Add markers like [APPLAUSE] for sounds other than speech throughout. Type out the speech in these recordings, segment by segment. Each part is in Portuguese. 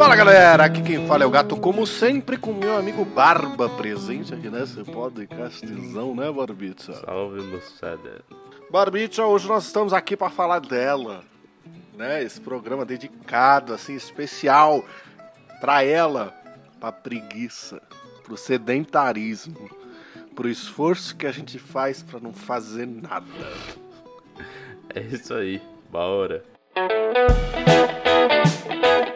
Fala galera, aqui quem fala é o gato, como sempre, com meu amigo Barba presente aqui nesse podcastzão, né, Barbita? Salve, moçada. Barbita, hoje nós estamos aqui para falar dela, né? Esse programa dedicado, assim, especial para ela, pra preguiça, pro sedentarismo, pro esforço que a gente faz para não fazer nada. É isso aí, bora. Muito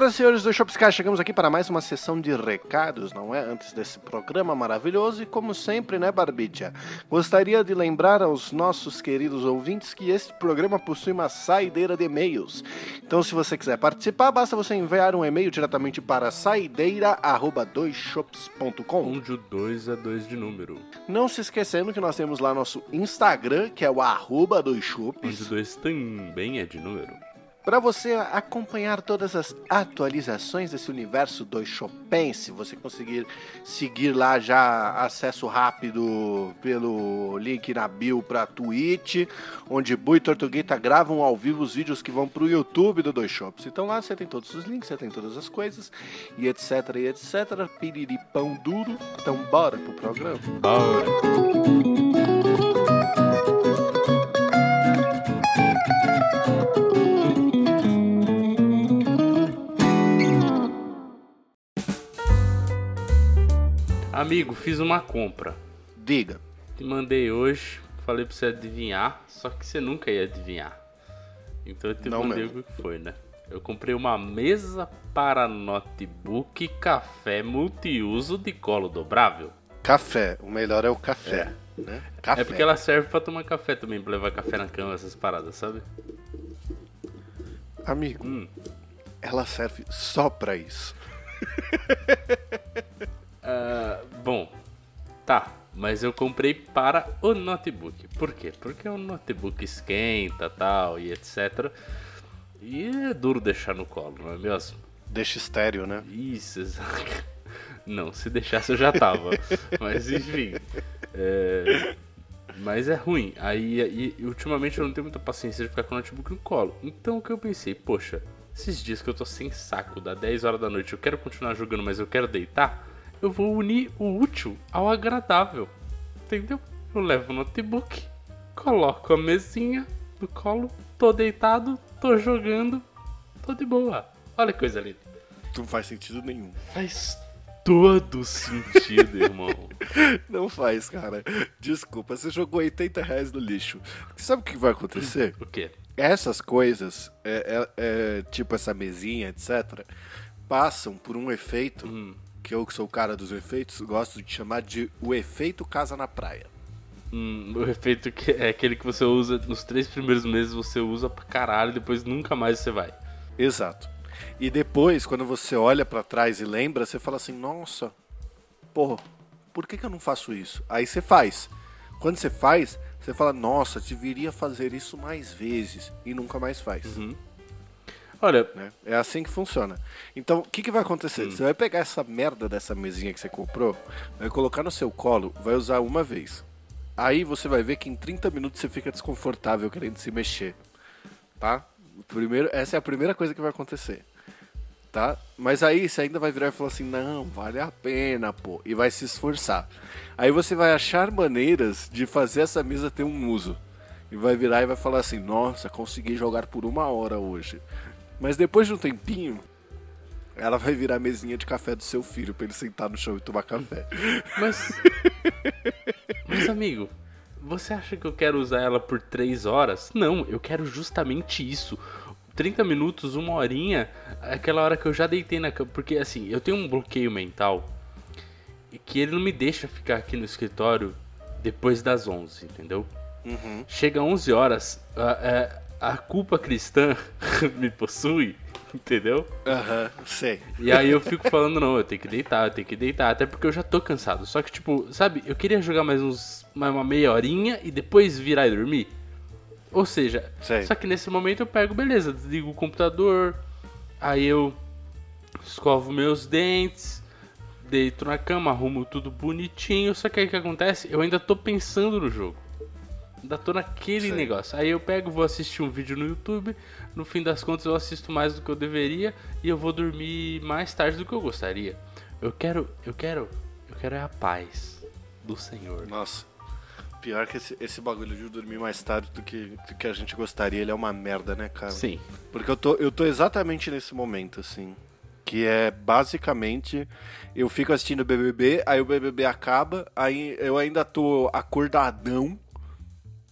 senhoras e senhores do Shopsky, chegamos aqui para mais uma sessão de recados, não é? Antes desse programa maravilhoso e como sempre, né, Barbicha? Gostaria de lembrar aos nossos queridos ouvintes que este programa possui uma saideira de e-mails. Então, se você quiser participar, basta você enviar um e-mail diretamente para saideira@doisshops.com. Onde o 2 é 2 de número. Não se esquecendo que nós temos lá nosso Instagram, que é o arroba dois Onde shops. o 2 também é de número. Para você acompanhar todas as atualizações desse universo do Chopense, você conseguir seguir lá já acesso rápido pelo link na bio para Twitch, onde Bu e Tortuguita gravam ao vivo os vídeos que vão para o YouTube do Dois Shops. Então lá você tem todos os links, você tem todas as coisas, e etc, e etc. Piriripão duro. Então bora pro programa. Bora. Amigo, fiz uma compra. Diga. Te mandei hoje, falei pra você adivinhar, só que você nunca ia adivinhar. Então eu te Não mandei mesmo. o que foi, né? Eu comprei uma mesa para notebook café multiuso de colo dobrável. Café. O melhor é o café. Né? Café. É porque ela serve pra tomar café também, pra levar café na cama, essas paradas, sabe? Amigo, Hum. ela serve só pra isso. Ah, bom, tá, mas eu comprei para o notebook. Por quê? Porque o notebook esquenta tal e etc. E é duro deixar no colo, não é mesmo? Deixa estéreo, né? Isso, [LAUGHS] exato. Não, se deixasse eu já tava. [LAUGHS] Mas enfim. é, Mas é ruim. Aí e- e ultimamente eu não tenho muita paciência de ficar com o notebook no colo. Então o que eu pensei, poxa, esses dias que eu tô sem saco, dá 10 horas da noite, eu quero continuar jogando, mas eu quero deitar, eu vou unir o útil ao agradável. Entendeu? Eu levo o notebook, coloco a mesinha no colo, tô deitado, tô jogando, tô de boa. Olha que coisa linda. Não faz sentido nenhum. Faz todo sentido, [LAUGHS] irmão. Não faz, cara. Desculpa, você jogou 80 reais no lixo. Sabe o que vai acontecer? O quê? Essas coisas, é, é- é, tipo essa mesinha, etc., passam por um efeito Hum. Que eu, que sou o cara dos efeitos, gosto de chamar de o efeito casa na praia. Hum, o efeito que é aquele que você usa nos três primeiros meses, você usa pra caralho, depois nunca mais você vai. Exato. E depois, quando você olha pra trás e lembra, você fala assim: nossa, porra, por que, que eu não faço isso? Aí você faz. Quando você faz, você fala: nossa, deveria fazer isso mais vezes. E nunca mais faz. Olha, né? É assim que funciona. Então, o que, que vai acontecer? Você vai pegar essa merda dessa mesinha que você comprou, vai colocar no seu colo, vai usar uma vez. Aí você vai ver que em 30 minutos você fica desconfortável querendo se mexer. Tá? Primeiro, essa é a primeira coisa que vai acontecer. Tá? Mas aí você ainda vai virar e falar assim: não, vale a pena, pô. E vai se esforçar. Aí você vai achar maneiras de fazer essa mesa ter um uso. E vai virar e vai falar assim: nossa, consegui jogar por uma hora hoje. Mas depois de um tempinho, ela vai virar a mesinha de café do seu filho pra ele sentar no chão e tomar café. mas. mas, amigo, você acha que eu quero usar ela por três horas? Não, eu quero justamente isso. 30 minutos, uma horinha, é aquela hora que eu já deitei na cama. Porque assim, eu tenho um bloqueio mental que ele não me deixa ficar aqui no escritório depois das 11, entendeu? Uhum. Chega 11 horas, a, a, a culpa cristã [LAUGHS] me possui, entendeu? Aham, sei. E aí eu fico falando, não, eu tenho que deitar, eu tenho que deitar, até porque eu já tô cansado. Só que, tipo, sabe, eu queria jogar mais uns mais uma meia horinha e depois virar e dormir. Ou seja, Sei. só que nesse momento eu pego, beleza, desligo o computador, aí eu escovo meus dentes, deito na cama, arrumo tudo bonitinho. Só que aí o que acontece? Eu ainda tô pensando no jogo. Ainda tô naquele Sei. negócio. Aí eu pego, vou assistir um vídeo no YouTube. No fim das contas, eu assisto mais do que eu deveria e eu vou dormir mais tarde do que eu gostaria. Eu quero, eu quero, eu quero é a paz do Senhor. Nossa. Pior que esse, esse bagulho de dormir mais tarde do que, do que a gente gostaria, ele é uma merda, né, cara? Sim. Porque eu tô, eu tô exatamente nesse momento, assim. Que é basicamente eu fico assistindo o BBB, aí o BBB acaba, aí eu ainda tô acordadão,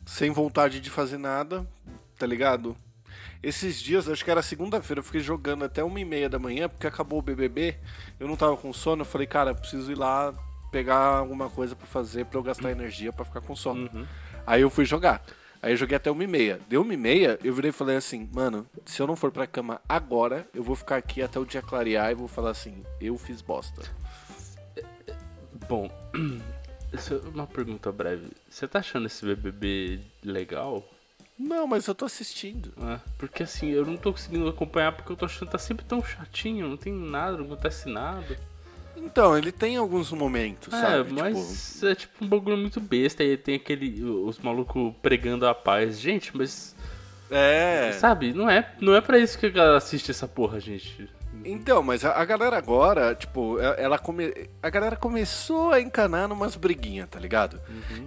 sem vontade de fazer nada, tá ligado? Esses dias, acho que era segunda-feira, eu fiquei jogando até uma e meia da manhã, porque acabou o BBB, eu não tava com sono, eu falei, cara, eu preciso ir lá pegar alguma coisa pra fazer, pra eu gastar energia pra ficar com sono. Aí eu fui jogar. Aí eu joguei até uma e meia. Deu uma e meia, eu virei e falei assim, mano, se eu não for pra cama agora, eu vou ficar aqui até o dia clarear e vou falar assim, eu fiz bosta. Bom, [CLEARS THROAT] uma pergunta breve. Você tá achando esse BBB legal? Não, mas eu tô assistindo. É, porque assim, eu não tô conseguindo acompanhar porque eu tô achando que tá sempre tão chatinho, não tem nada, não acontece nada. Então, ele tem alguns momentos, É, sabe? mas é tipo um bagulho muito besta. Aí tem aquele. Os malucos pregando a paz. Gente, mas. Tipo, é. Sabe, não é, não é pra isso que a galera assiste essa porra, gente. Então, mas a, a galera agora, tipo, e- ela come... a galera começou a encanar numas briguinhas, tá ligado?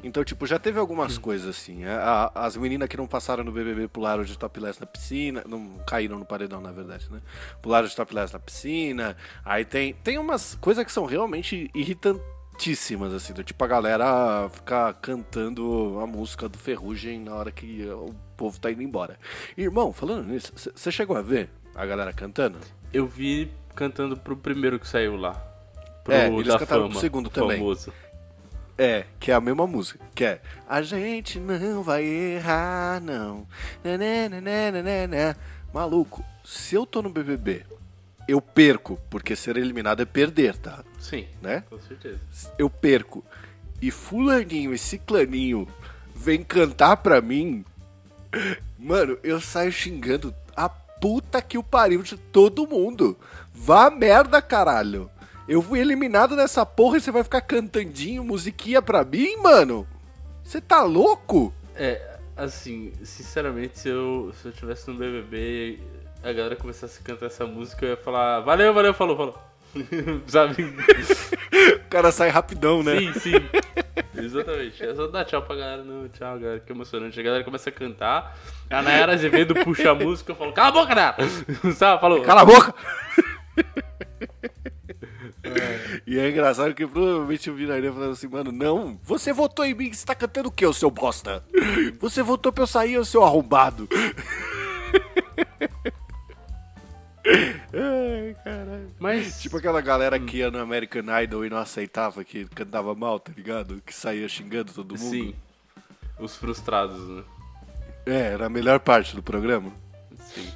Então, tipo, já teve algumas coisas assim. A- a- as meninas que não passaram no BBB pularam de topless na piscina, não caíram no paredão, na verdade, né? Pularam de topless na piscina. Aí tem tem umas coisas que são realmente irritantíssimas assim, do tipo a galera ficar cantando a música do Ferrugem na hora que o povo tá indo embora. Irmão, falando nisso, você chegou a ver a galera cantando? Eu vi cantando pro primeiro que saiu lá. Pro É, eles da cantaram fama, pro segundo também. famoso. É, que é a mesma música. Que é A gente não vai errar, não. Nananana. Maluco, se eu tô no BBB, eu perco, porque ser eliminado é perder, tá? Sim, Né? com certeza. Eu perco. E fulaninho e ciclaninho vem cantar pra mim. Mano, eu saio xingando puta que o pariu de todo mundo. Vá merda, caralho. Eu fui eliminado nessa porra e você vai ficar cantandinho, musiquinha pra mim, mano? Você tá louco? É, assim, sinceramente, se eu, se eu tivesse no BBB e a galera começasse a cantar essa música, eu ia falar valeu, valeu, falou, falou. [LAUGHS] Sabe? [LAUGHS] O cara sai rapidão, né? Sim, sim. [LAUGHS] Exatamente. É só dar tchau pra galera. Não, tchau, galera. Que emocionante. A galera começa a cantar. A Nayara Azevedo puxa a música. Eu falo, cala a boca, Nayara. [LAUGHS] Sabe? Falou. Cala a boca! [LAUGHS] E é engraçado que provavelmente eu viraria falando assim, mano, não, você votou em mim, você tá cantando o quê, ô seu bosta? Você votou pra eu sair, ô seu arrombado? Ai, caralho. Mas, Tipo aquela galera que ia no American Idol e não aceitava que cantava mal, tá ligado? Que saía xingando todo mundo. sim. Os frustrados, né? É, era a melhor parte do programa. Sim.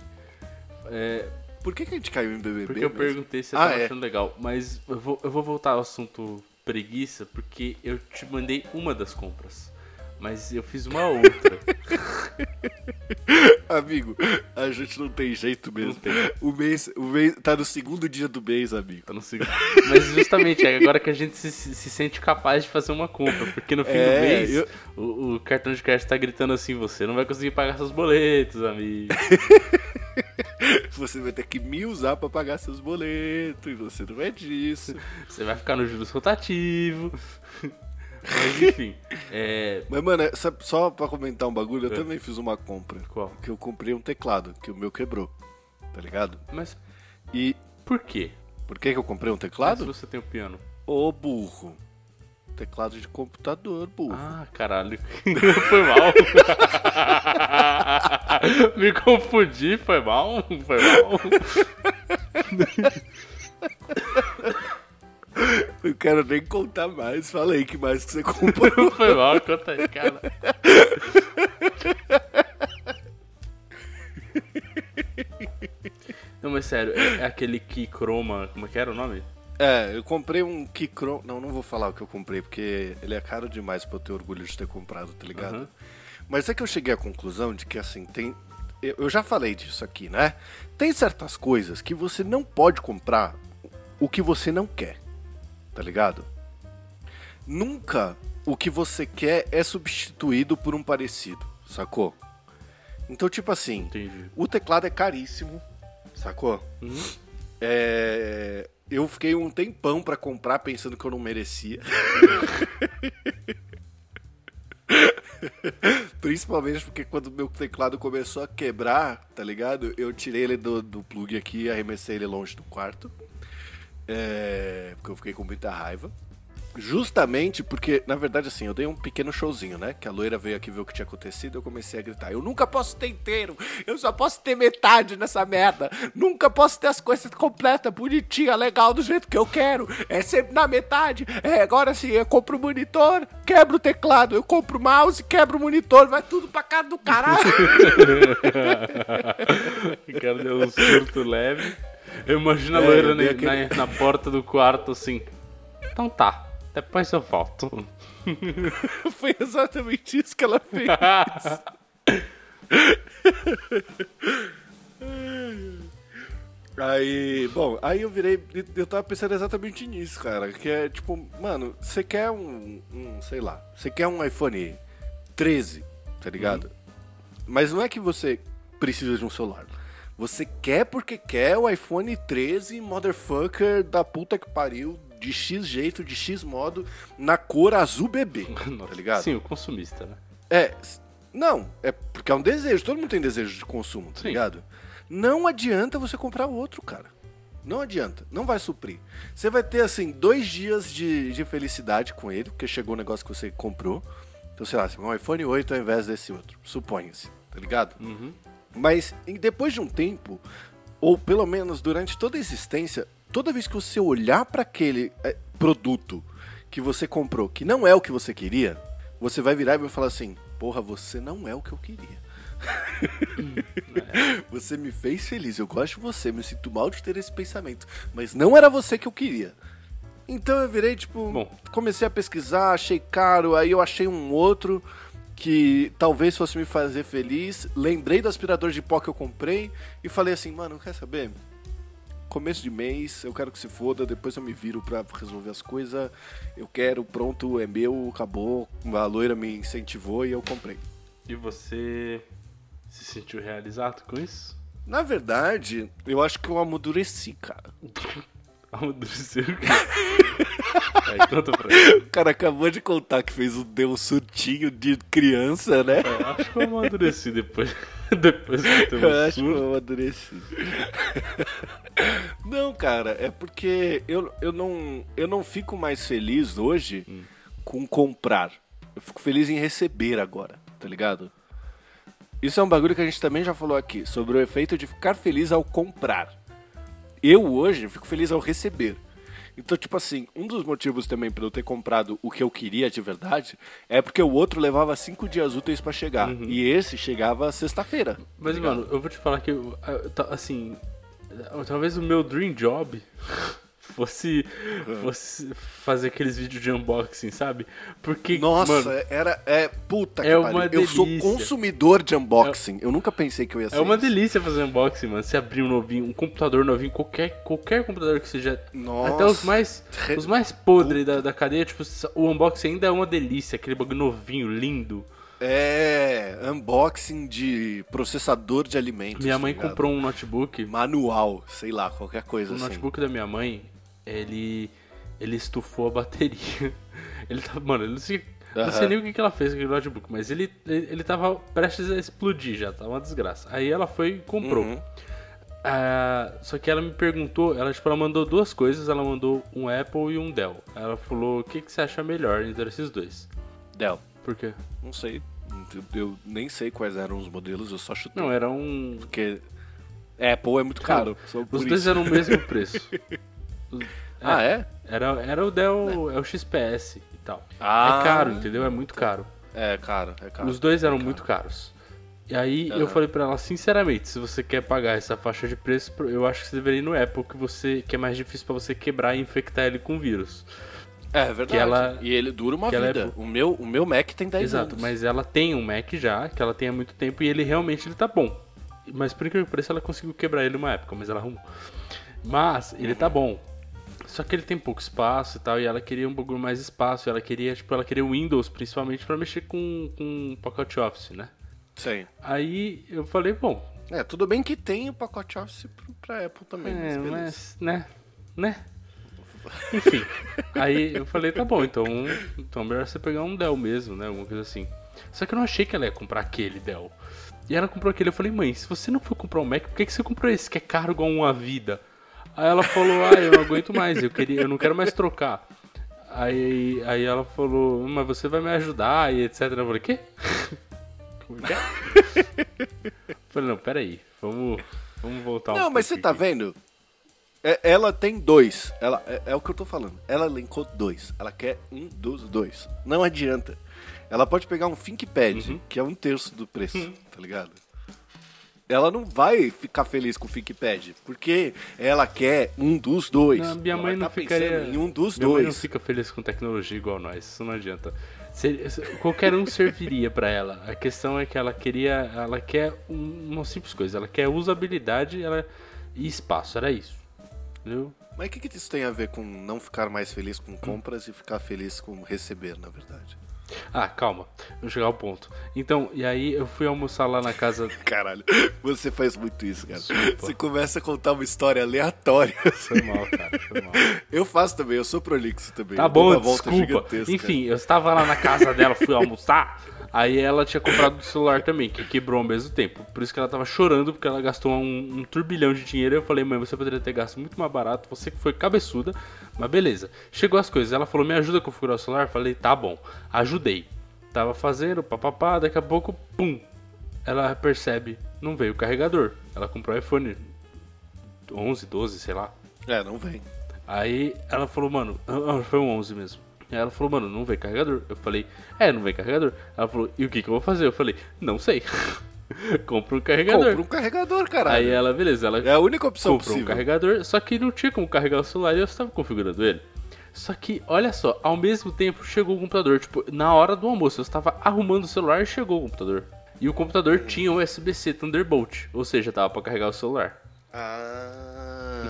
É, Por que, que a gente caiu em BBB? porque eu mesmo? perguntei se você Ah, tava é. achando legal. Mas eu vou, eu vou voltar ao assunto preguiça, porque eu te mandei uma das compras. Mas eu fiz uma outra. [LAUGHS] Amigo, a gente não tem jeito mesmo. Tem. O mês, o mês tá no segundo dia do mês, amigo. Eu não sei. Mas justamente é agora que a gente se, se- se sente capaz de fazer uma compra. Porque no fim É, do mês, eu- o, o cartão de crédito tá gritando assim: você não vai conseguir pagar seus boletos, amigo. [LAUGHS] Você vai ter que me usar pra pagar seus boletos, e você não é disso. Você vai ficar no juros rotativo. Mas enfim. É. Mas, mano, é- só- pra comentar um bagulho, eu É. também fiz uma compra. Qual? Que eu comprei um teclado, que o meu quebrou. Tá ligado? Mas E por quê? por que, que eu comprei um teclado? você tem o piano. Ô burro. Teclado de computador, burro. Ah, caralho. [LAUGHS] Foi mal. [LAUGHS] Me confundi, foi mal, foi mal. [LAUGHS] Não quero nem contar mais. Fala aí que mais que você comprou. [LAUGHS] Foi mal, conta aí, cara. Não, mas sério, é, é aquele que croma. Como é que era o nome? É, eu comprei um Kikron. Não, não vou falar o que eu comprei, porque ele é caro demais pra eu ter orgulho de ter comprado, tá ligado? Uhum. Mas é que eu cheguei à conclusão de que, assim, tem. Eu já falei disso aqui, né? Tem certas coisas que você não pode comprar o que você não quer, tá ligado? Nunca o que você quer é substituído por um parecido, sacou? Então, tipo assim, Entendi. o teclado é caríssimo, sacou? É, Eu fiquei um tempão pra comprar pensando que eu não merecia. [LAUGHS] Principalmente porque quando meu teclado começou a quebrar, tá ligado? Eu tirei ele do, do plug aqui e arremessei ele longe do quarto. É, porque eu fiquei com muita raiva. Justamente porque, na verdade, assim, eu dei um pequeno showzinho, né? Que a loira veio aqui ver o que tinha acontecido eu comecei a gritar. Eu nunca posso ter inteiro, eu só posso ter metade nessa merda. Nunca posso ter as coisas completas, bonitinha, legal, do jeito que eu quero. É sempre na metade. É, agora sim, eu compro o monitor, quebro o teclado, eu compro o mouse, quebro o monitor, vai tudo pra casa do caralho. [LAUGHS] O cara deu um surto leve. Eu imagino a É, loira dei na, aquele- na- na porta do quarto assim. Então tá, depois eu volto. [LAUGHS] Foi exatamente isso que ela fez. Aí, bom, aí eu virei. Eu tava pensando exatamente nisso, cara. Que é tipo, mano, você quer um, um. Sei lá. Você quer um iPhone 13, tá ligado? Mas não é que você precisa de um celular. Você quer porque quer o iPhone 13 motherfucker da puta que pariu, de X jeito, de X modo, na cor azul bebê, [LAUGHS] tá ligado? Sim, o consumista, né? É, não, é porque é um desejo, todo mundo tem desejo de consumo, tá Sim. ligado? Não adianta você comprar outro, cara. Não adianta, não vai suprir. Você vai ter, assim, dois dias de, de felicidade com ele, porque chegou o negócio que você comprou. Então, sei lá, você vai um iPhone 8 ao invés desse outro, suponha-se, tá ligado? Uhum. Mas depois de um tempo, ou pelo menos durante toda a existência, toda vez que você olhar para aquele é, produto que você comprou, que não é o que você queria, você vai virar e vai falar assim: Porra, você não é o que eu queria. [LAUGHS] você me fez feliz, eu gosto de você, me sinto mal de ter esse pensamento, mas não era você que eu queria. Então eu virei, tipo, Bom. comecei a pesquisar, achei caro, aí eu achei um outro que talvez fosse me fazer feliz. Lembrei do aspirador de pó que eu comprei e falei assim, mano, quer saber? Começo de mês, eu quero que se foda, depois eu me viro pra resolver as coisas. Eu quero, pronto, é meu, acabou. A loira me incentivou e eu comprei. E você se sentiu realizado com isso? Na verdade, eu acho que eu amadureci, cara. [LAUGHS] Amadureceu. [LAUGHS] Aí, conta pra. O cara acabou de contar que fez um, deu um surtinho de criança, né? Eu acho que eu amadureci depois, [LAUGHS] depois que Eu um acho que eu amadureci. Não, cara, é porque eu, eu, não, eu não fico mais feliz hoje com comprar. Eu fico feliz em receber agora, tá ligado? Isso é um bagulho que a gente também já falou aqui, sobre o efeito de ficar feliz ao comprar. Eu hoje fico feliz ao receber. Então, tipo assim, um dos motivos também pra eu ter comprado o que eu queria de verdade é porque o outro levava cinco dias úteis pra chegar. E esse chegava sexta-feira. Mas, mano, eu vou te falar que, tá- assim, talvez o meu dream job [LAUGHS] fosse, fosse fazer aqueles vídeos de unboxing, sabe? Porque, Nossa, mano, era. É. Puta que é pariu. uma Eu sou delícia. consumidor de unboxing. Eu nunca pensei que eu ia ser. é uma isso. delícia fazer unboxing, mano. Você abrir um novinho, um computador novinho, qualquer, qualquer computador que seja. Nossa. Até os mais, os mais podres da, da cadeia, tipo, o unboxing ainda é uma delícia, aquele bagulho novinho, lindo. É. Unboxing de processador de alimentos. Minha tá mãe ligado? comprou um notebook. Manual, sei lá, qualquer coisa O assim. notebook da minha mãe, ele. ele estufou a bateria. [LAUGHS] Ele tava. Mano, eu não sei. Não sei nem o que que ela fez com aquele notebook, mas ele, ele, ele tava prestes a explodir já, tava uma desgraça. Aí ela foi e comprou. Uhum. Ah, só que ela me perguntou, ela, tipo, ela mandou duas coisas, ela mandou um Apple e um Dell. Ela falou, o que, que você acha melhor entre esses dois? Dell. Por quê? Não sei. Eu nem sei quais eram os modelos, eu só chutei. Não, era um. Porque Apple é muito caro. Os dois isso. eram o mesmo [LAUGHS] preço. Os- Ah, é? Era, era o Dell, é o XPS e tal. Ah. É caro, entendeu? É muito caro. É caro, é caro. Os dois eram É caro. muito caros. E aí eu Aham. falei pra ela, sinceramente, se você quer pagar essa faixa de preço, eu acho que você deveria ir no Apple, que, você, que é mais difícil pra você quebrar e infectar ele com vírus. É verdade. Que ela- E ele dura uma é vida. bo- O, meu, o meu Mac tem 10 Exato, anos. mas ela tem um Mac já, que ela tem há muito tempo, e ele realmente ele tá bom. Mas por incrível que pareça, ela conseguiu quebrar ele uma época, mas ela arrumou. Mas ele tá bom. Só que ele tem pouco espaço e tal, e ela queria um pouco mais espaço, ela queria, tipo, ela queria o Windows, principalmente pra mexer com, com o pacote Office, né? Sim. Aí eu falei, bom, É, tudo bem que tem o pacote Office pra Apple também, é, mas mas, né, né? Enfim, aí eu falei, tá bom, então, então é melhor você pegar um Dell mesmo, né, alguma coisa assim. Só que eu não achei que ela ia comprar aquele Dell. E ela comprou aquele, eu falei, mãe, se você não for comprar um Mac, por que, que você comprou esse, que é caro igual uma vida? Aí ela falou, ah, eu não aguento mais, eu, queria, eu não quero mais trocar. Aí, aí ela falou, mas você vai me ajudar e etc. Eu falei, quê? [LAUGHS] Como que é? falei, não, peraí, vamos, vamos voltar um Não, mas você tá aqui. vendo? É- ela tem dois. Ela, é, é o que eu tô falando. Ela elencou dois. Ela quer um dos dois. Não adianta. Ela pode pegar um ThinkPad, Uhum. que é um terço do preço, tá ligado? Ela não vai ficar feliz com o ThinkPad, porque ela quer um dos dois. Não, minha Ela mãe não tá ficaria. em um dos minha mãe não dois. fica feliz com tecnologia igual nós, isso não adianta. Qualquer um serviria pra ela. A questão é que ela queria, ela quer um- uma simples coisa, ela quer usabilidade, ela e espaço, era isso. Entendeu? Mas o que, que isso tem a ver com não ficar mais feliz com compras e ficar feliz com receber, na verdade? Ah, calma, vou chegar ao ponto. Então, e aí eu fui almoçar lá na casa. [LAUGHS] Caralho, você faz muito isso, cara. Desculpa. Você começa a contar uma história aleatória. Foi mal, cara, foi mal. Eu faço também, eu sou prolixo também. Tá bom, desculpa. Enfim, eu estava lá na casa dela, fui almoçar. Aí ela tinha comprado o celular também, que quebrou ao mesmo tempo. Por isso que ela tava chorando, porque ela gastou um, um turbilhão de dinheiro. Eu falei, mãe, você poderia ter gasto muito mais barato, você que foi cabeçuda. Mas beleza. Chegou as coisas, ela falou, me ajuda a configurar o celular? Falei, tá bom. Ajudei. Tava fazendo, papapá, daqui a pouco, pum. Ela percebe, não veio o carregador. Ela comprou o iPhone 11, 12, sei lá. É, não vem. Aí ela falou, mano, ah, ah, foi um 11 mesmo. Aí ela falou, mano, não vem carregador. Eu falei, é, não vem carregador. Ela falou, e o que que eu vou fazer? Eu falei, não sei. [LAUGHS] [LAUGHS] Compra um carregador. Compra um carregador, caralho. Aí ela, beleza, ela É a única opção comprou um possível. carregador, só que não tinha como carregar o celular e eu estava configurando ele. Só que, olha só, ao mesmo tempo chegou o computador. Tipo, na hora do almoço, eu estava arrumando o celular e chegou o computador. E o computador tinha USB-C Thunderbolt, ou seja, tava pra carregar o celular. Ah,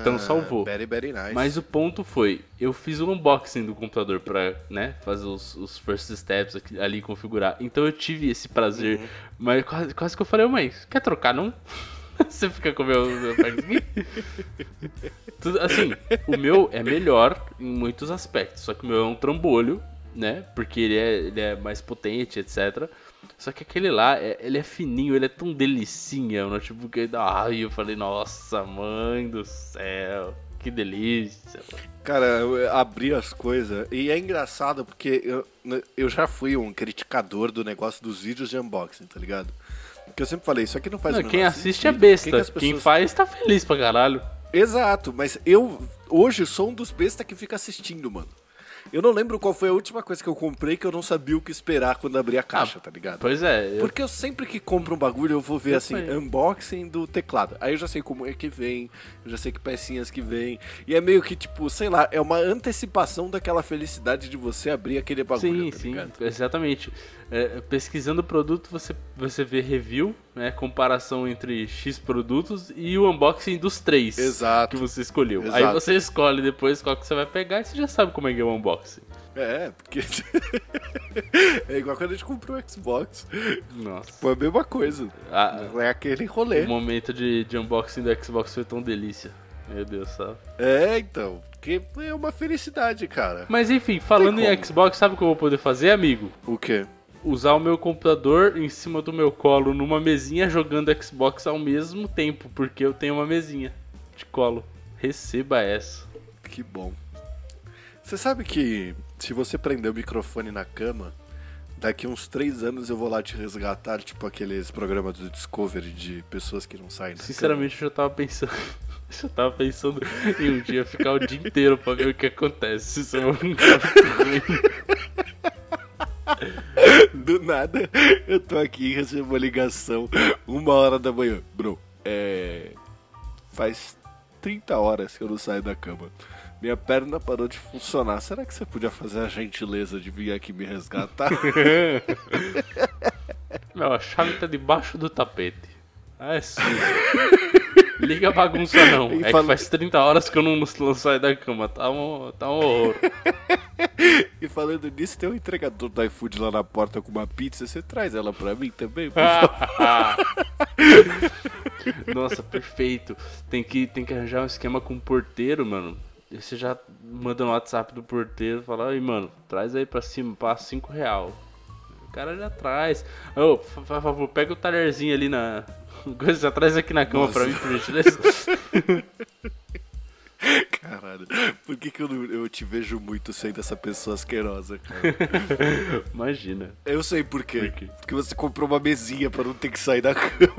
Então salvou. Very, very nice. Mas o ponto foi, eu fiz o unboxing do computador pra, né, fazer os, os first steps aqui- ali configurar. Então eu tive esse prazer, Uhum. mas quase, quase que eu falei, "Ô, mãe, quer trocar não? [LAUGHS] Você fica com o meu, meu [LAUGHS] Assim, o meu é melhor em muitos aspectos, só que o meu é um trambolho, né, porque ele é, ele é mais potente, etc. Só que aquele lá, é- ele é fininho, ele é tão delicinha, o notebook aí dá. Ai, eu falei, nossa, mãe do céu, que delícia. Cara, eu abri as coisas e é engraçado porque eu, eu já fui um criticador do negócio dos vídeos de unboxing, tá ligado? Porque eu sempre falei, isso aqui não faz Não, quem assiste é sentido. Que besta, que as quem pessoas- faz tá feliz pra caralho. Exato, mas eu hoje sou um dos bestas que fica assistindo, mano. Eu não lembro qual foi a última coisa que eu comprei que eu não sabia o que esperar quando abri a caixa, tá ligado? Pois é, eu, Porque eu sempre que compro um bagulho, eu vou ver Eu assim, também. unboxing do teclado. Aí eu já sei como é que vem, eu já sei que pecinhas que vem. E é meio que, tipo, sei lá, é uma antecipação daquela felicidade de você abrir aquele bagulho, sim, tá sim, exatamente. É, pesquisando o produto, você, você vê review, né, comparação entre X produtos e o unboxing dos três Exato. que você escolheu. Aí Exato. você escolhe depois qual que você vai pegar e você já sabe como é que é o unboxing. É, porque. [LAUGHS] é igual quando a gente comprou o Xbox. Nossa. Foi a mesma coisa. Ah, É aquele rolê. o momento de, de unboxing do Xbox foi tão delícia. Meu Deus, sabe? É, então. Porque é uma felicidade, cara. Mas enfim, falando em. Xbox, sabe o que eu vou poder fazer, amigo? O quê? Usar o meu computador em cima do meu colo numa mesinha jogando Xbox ao mesmo tempo, porque eu tenho uma mesinha de colo. Receba essa. Que bom. Você sabe que se você prender o microfone na cama, Daqui uns três anos eu vou lá te resgatar, tipo aqueles programas do Discovery de pessoas que não saem. da Sinceramente, eu já tava pensando. [LAUGHS] Eu já tava pensando em um dia ficar o dia inteiro pra ver o que acontece. Isso é um cama. Do nada, eu tô aqui e recebo uma ligação, uma hora da manhã. Bro, é. Faz 30 horas que eu não saio da cama. Minha perna parou de funcionar. Será que você podia fazer a gentileza de vir aqui me resgatar? [LAUGHS] Meu, a chave tá debaixo do tapete. Ah, é sim. [LAUGHS] Liga a bagunça não. [LAUGHS] E É fala- que faz 30 horas que eu não, não saio da cama. Tá um, tá um horror. [LAUGHS] e falando nisso, tem um entregador do iFood lá na porta com uma pizza. Você traz ela pra mim também? por favor? [LAUGHS] Nossa, perfeito. Tem que, tem que arranjar um esquema com o porteiro, mano. Você já manda no WhatsApp do porteiro e fala, aí, mano, traz aí pra cima, passa 5 real. Cara já traz. Ô, por fa- favor, pega o talherzinho ali na. [LAUGHS] Coisa, traz aqui na cama pra mim, por gentileza. [LAUGHS] Caralho, por que, que eu, eu te vejo muito sendo essa pessoa asquerosa, cara? [LAUGHS] Imagina. Eu sei por quê. Por quê? Porque você comprou uma mesinha pra não ter que sair da cama.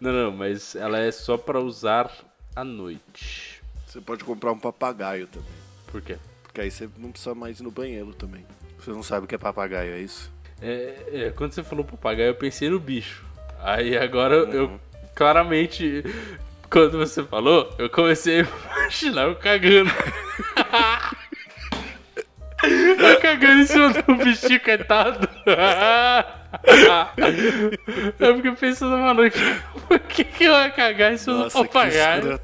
Não, não, mas ela é só pra usar à noite. Você pode comprar um papagaio também. Por quê? Porque aí você não precisa mais ir no banheiro também. Você não sabe o que é papagaio, é isso? É, é, quando você falou papagaio, eu pensei no bicho. Aí agora eu claramente, quando você falou, eu comecei a imaginar eu cagando. [LAUGHS] eu cagando em cima do bichinho, coitado. eu fiquei pensando, mano, por que, que eu ia cagar em cima Nossa, do papagaio?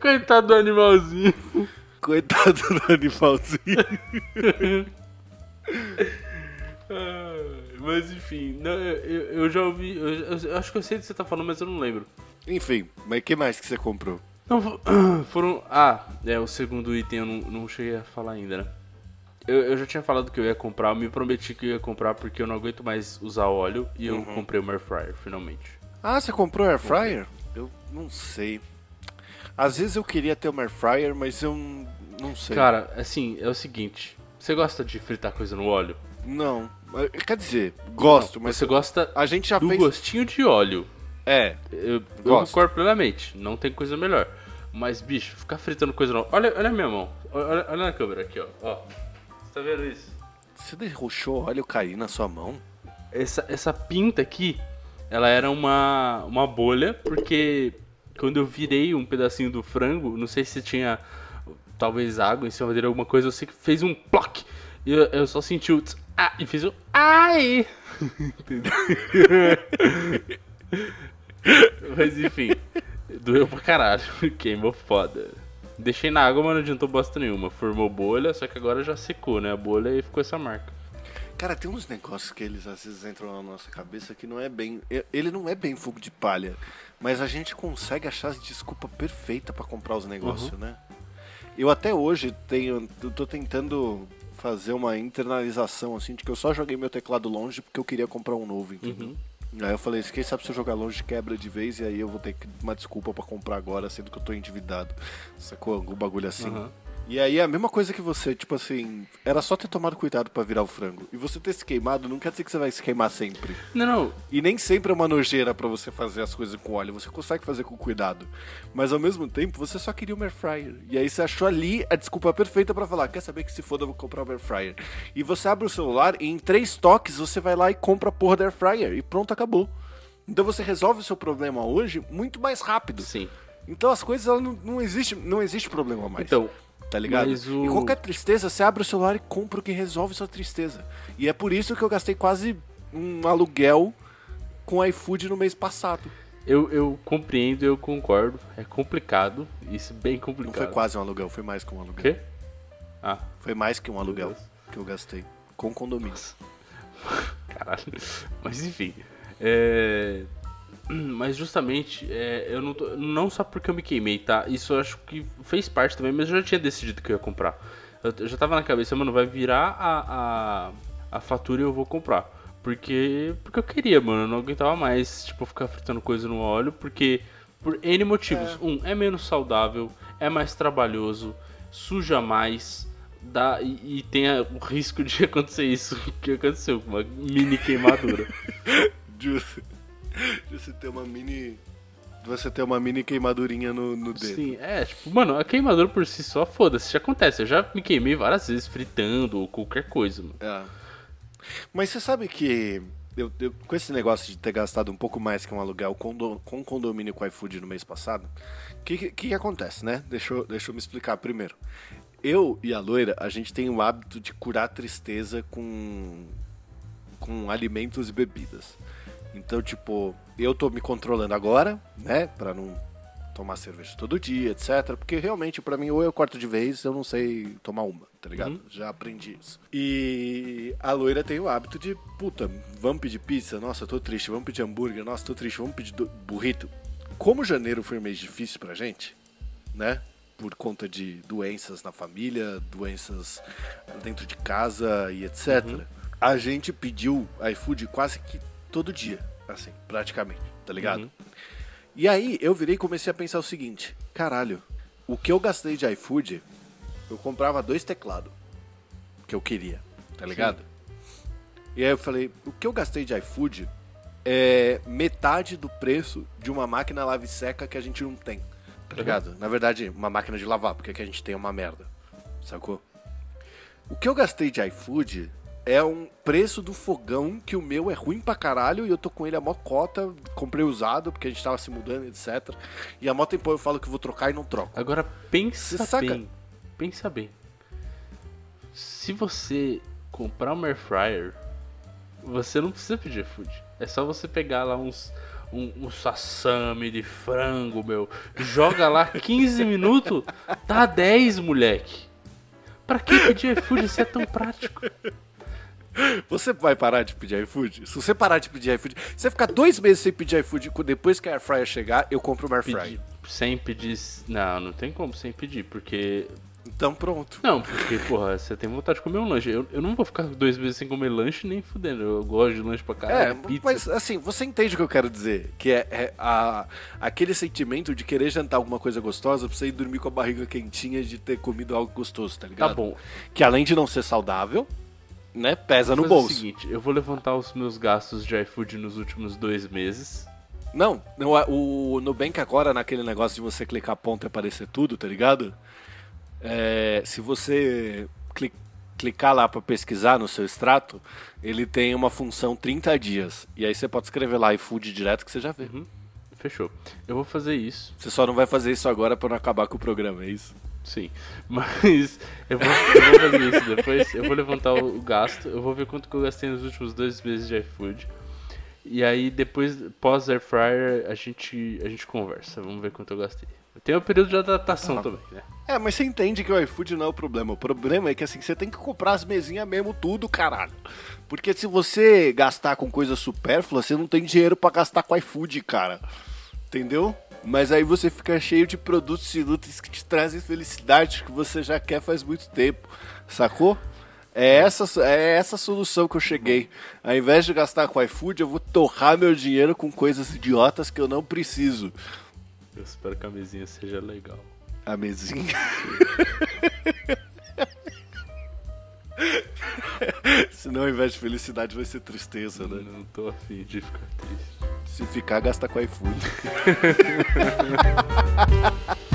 Coitado do animalzinho. Coitado do animalzinho. [LAUGHS] Ah, Mas enfim, não, eu, eu- já ouvi. Eu, eu- acho que eu sei do que você tá falando, mas eu não lembro. Enfim, mas o que mais que você comprou? Não, fo- [COUGHS] foram. Ah, é, o segundo item eu não, não cheguei a falar ainda, né? Eu, eu já tinha falado que eu ia comprar, eu me prometi que eu ia comprar porque eu não aguento mais usar óleo e eu comprei uma air fryer, finalmente. Ah, você comprou air fryer? Eu não sei. Às vezes eu queria ter uma air fryer, mas eu não sei. Cara, assim, é o seguinte: você gosta de fritar coisa no óleo? Não. Quer dizer, gosto, mas você gosta a gente já do fez. gostinho de óleo. É. Eu, eu Gosto. concordo plenamente, não tem coisa melhor. Mas, bicho, ficar fritando coisa no Olha, olha a minha mão. Olha, olha na câmera aqui, ó. ó. Você tá vendo isso? Você derruxou óleo cair na sua mão? Essa, essa pinta aqui, ela era uma, uma bolha, porque quando eu virei um pedacinho do frango, não sei se tinha talvez água em cima dele, alguma coisa, eu sei que fez um ploc. E eu, eu só senti o tss, ah, e fiz o ai. Entendeu? [LAUGHS] Mas enfim, doeu pra caralho, [LAUGHS] queimou foda. Deixei na água, mas não adiantou bosta nenhuma. Formou bolha, só que agora já secou, né? A bolha e ficou essa marca. Cara, tem uns negócios que eles às vezes entram na nossa cabeça que não é bem. Ele não é bem fogo de palha. Mas a gente consegue achar as desculpa perfeita pra comprar os negócios, né? Eu até hoje tenho. Eu tô tentando fazer uma internalização assim de que eu só joguei meu teclado longe porque eu queria comprar um novo, entendeu? Aí eu falei, quem sabe se eu jogar longe quebra de vez e aí eu vou ter uma desculpa pra comprar agora, sendo que eu tô endividado. Sacou? Algum bagulho assim. Aham. E aí é a mesma coisa que você, tipo assim, era só ter tomado cuidado pra virar o frango. E você ter se queimado não quer dizer que você vai se queimar sempre. Não, não, E nem sempre é uma nojeira pra você fazer as coisas com óleo, você consegue fazer com cuidado. Mas ao mesmo tempo, você só queria uma air fryer. E aí você achou ali a desculpa perfeita pra falar, quer saber que se foda eu vou comprar uma air fryer. E você abre o celular e em três toques você vai lá e compra a porra da air fryer e pronto, acabou. Então você resolve o seu problema hoje muito mais rápido. sim. Então as coisas não, não existe, não existe problema mais. Então, Tá ligado? O- E qualquer tristeza, você abre o celular e compra o que resolve sua tristeza. E é por isso que eu gastei quase um aluguel com iFood no mês passado. eu, eu compreendo, eu concordo. É complicado, isso é bem Não complicado. foi quase um aluguel, foi mais que um O aluguel. quê? Ah, Foi mais que um aluguel que eu gastei. Com condomínio. [LAUGHS] caralho. Mas enfim. É... [CLEARS THROAT] Mas justamente, é, eu não, tô- não só porque eu me queimei, tá? Isso eu acho que fez parte também, mas eu já tinha decidido que eu ia comprar. Eu, eu já tava na cabeça, mano, vai virar a, a, a fatura e eu vou comprar. Porque, porque eu queria, mano, eu não aguentava mais, tipo, ficar fritando coisa no óleo, porque por N motivos. Um, é menos saudável, é mais trabalhoso, suja mais, dá e, e tem a- o risco de [LAUGHS] acontecer isso que aconteceu, uma mini queimadura. [LAUGHS] Você, de [LAUGHS] você ter uma mini. De você ter uma mini queimadurinha no, no dedo. Sim, é, tipo, mano, a queimadura por si só, foda-se, já acontece. Eu já me queimei várias vezes fritando ou qualquer coisa, mano. É. Mas você sabe que eu, eu- com esse negócio de ter gastado um pouco mais que um aluguel com, do- com condomínio com iFood no mês passado, o que, que, que acontece, né? Deixa eu, deixa eu me explicar primeiro. Eu e a loira, a gente tem o hábito de curar tristeza com, com alimentos e bebidas. Então, tipo, eu tô me controlando agora, né? Pra não tomar cerveja todo dia, etc. Porque realmente, pra mim, ou eu corto de vez, eu não sei tomar uma, tá ligado? Já aprendi isso. E a loira tem o hábito de, puta, vamos pedir pizza? Nossa, tô triste. Vamos pedir hambúrguer? Nossa, tô triste. Vamos pedir burrito? Como janeiro foi um mês difícil pra gente, né? Por conta de doenças na família, doenças dentro de casa e etc. A gente pediu iFood quase que todo dia, assim, praticamente, tá ligado? Uhum. E aí eu virei e comecei a pensar o seguinte: caralho, o que eu gastei de iFood, eu comprava dois teclados que eu queria, tá ligado? E aí eu falei: o que eu gastei de iFood é metade do preço de uma máquina lave seca que a gente não tem, tá ligado? Na verdade, uma máquina de lavar, porque aqui a gente tem uma merda, sacou? O que eu gastei de iFood é um preço do fogão que o meu é ruim pra caralho e eu tô com ele a mó cota, comprei usado porque a gente tava se mudando, etc. E a mó tempo eu falo que vou trocar e não troco. Agora pensa saca? bem. Pensa bem. Se você comprar uma air fryer, você não precisa pedir food. É só você pegar lá uns um, um sassame de frango, meu. Joga lá [LAUGHS] 15 minutos, dá 10, moleque. Pra que pedir iFood se é tão prático? Você vai parar de pedir iFood? Se você parar de pedir iFood, você ficar dois meses sem pedir iFood, depois que a air fryer chegar, eu compro uma air fryer. Pedir, sem pedir. Não, não tem como sem pedir, porque Então pronto. Não, porque, porra, você tem vontade de comer um lanche. Eu, eu não vou ficar dois meses sem comer lanche nem fudendo. Eu gosto de lanche pra É, caralho. pizza. mas assim, você entende o que eu quero dizer? Que é, é a, aquele sentimento de querer jantar alguma coisa gostosa pra você ir dormir com a barriga quentinha de ter comido algo gostoso, tá ligado? Tá bom. Que além de não ser saudável, né, pesa no bolso. o seguinte, eu vou levantar os meus gastos de iFood nos últimos dois meses. Não, não, é- o Nubank agora, naquele negócio de você clicar a ponta e aparecer tudo, tá ligado? É, se você cli- clicar lá pra pesquisar no seu extrato, ele tem uma função 30 dias. E aí você pode escrever lá iFood direto que você já vê. Uhum. Fechou. Eu vou fazer isso, Você só não vai fazer isso agora pra não acabar com o programa, é isso? Sim. [LAUGHS] Mas eu vou, eu vou fazer isso depois. Eu vou levantar o, o gasto. Eu vou ver quanto que eu gastei nos últimos dois meses de iFood. E aí depois, pós Air Fryer, a gente, a gente conversa. Vamos ver quanto eu gastei. Tem um período de adaptação também, né? É, mas você entende que o iFood não é o problema. O problema é que assim, você tem que comprar as mesinhas mesmo tudo, caralho. Porque se você gastar com coisa supérflua, você não tem dinheiro pra gastar com iFood, cara. Entendeu? Mas aí você fica cheio de produtos inúteis que te trazem felicidade que você já quer faz muito tempo. Sacou? É essa, é essa solução que eu cheguei. Ao invés de gastar com iFood, eu vou torrar meu dinheiro com coisas idiotas que eu não preciso. Eu espero que a mesinha seja legal. A mesinha. [LAUGHS] [LAUGHS] Senão ao invés de felicidade vai ser tristeza, né? Não tô afim de ficar triste. Se ficar, gasta com iFood. [LAUGHS]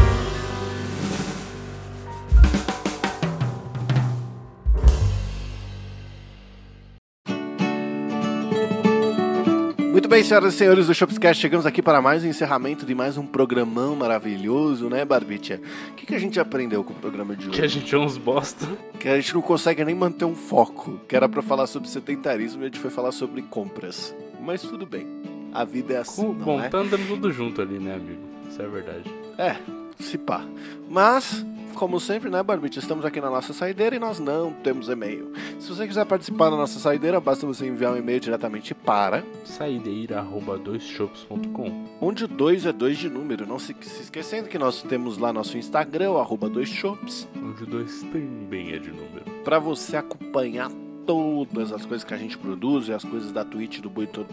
bem, senhoras e senhores do Shopscast, chegamos aqui para mais um encerramento de mais um programão maravilhoso, né, Barbicha? O que, que a gente aprendeu com o programa de hoje? Que a gente é uns bosta. que a gente não consegue nem manter um foco. Que era pra falar sobre sedentarismo e a gente foi falar sobre compras. Mas tudo bem. A vida é assim, Com- não Bom, é? tá andando tudo junto ali, né, amigo? Isso é verdade. É, se pá. Mas, como sempre, né, Barbite? Estamos aqui na nossa saideira e nós não temos e-mail. Se você quiser participar da nossa saideira, basta você enviar um e-mail diretamente para Saideira.doisshops.com onde o 2 é 2 de número. Não se, se esquecendo que nós temos lá nosso Instagram, arroba 2shops, Onde o 2 também é de número. para você acompanhar todas as coisas que a gente produz, e as coisas da Twitch do Boi do,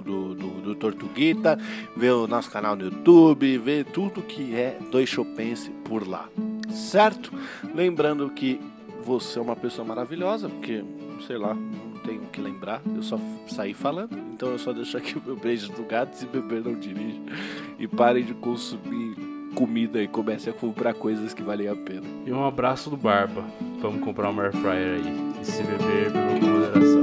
do, do, Tortuguita, ver o nosso canal no YouTube, ver tudo que é Dois Chopense por lá. Certo? Lembrando que você é uma pessoa maravilhosa, porque, sei lá, não tenho que lembrar, eu só saí falando. Então eu só deixo aqui [LAUGHS] o meu beijo do gato, se beber não dirige. E parem de consumir comida e comecem a comprar coisas que valem a pena. E um abraço do Barba. Vamos comprar uma air fryer aí. Se beber, beba com moderação.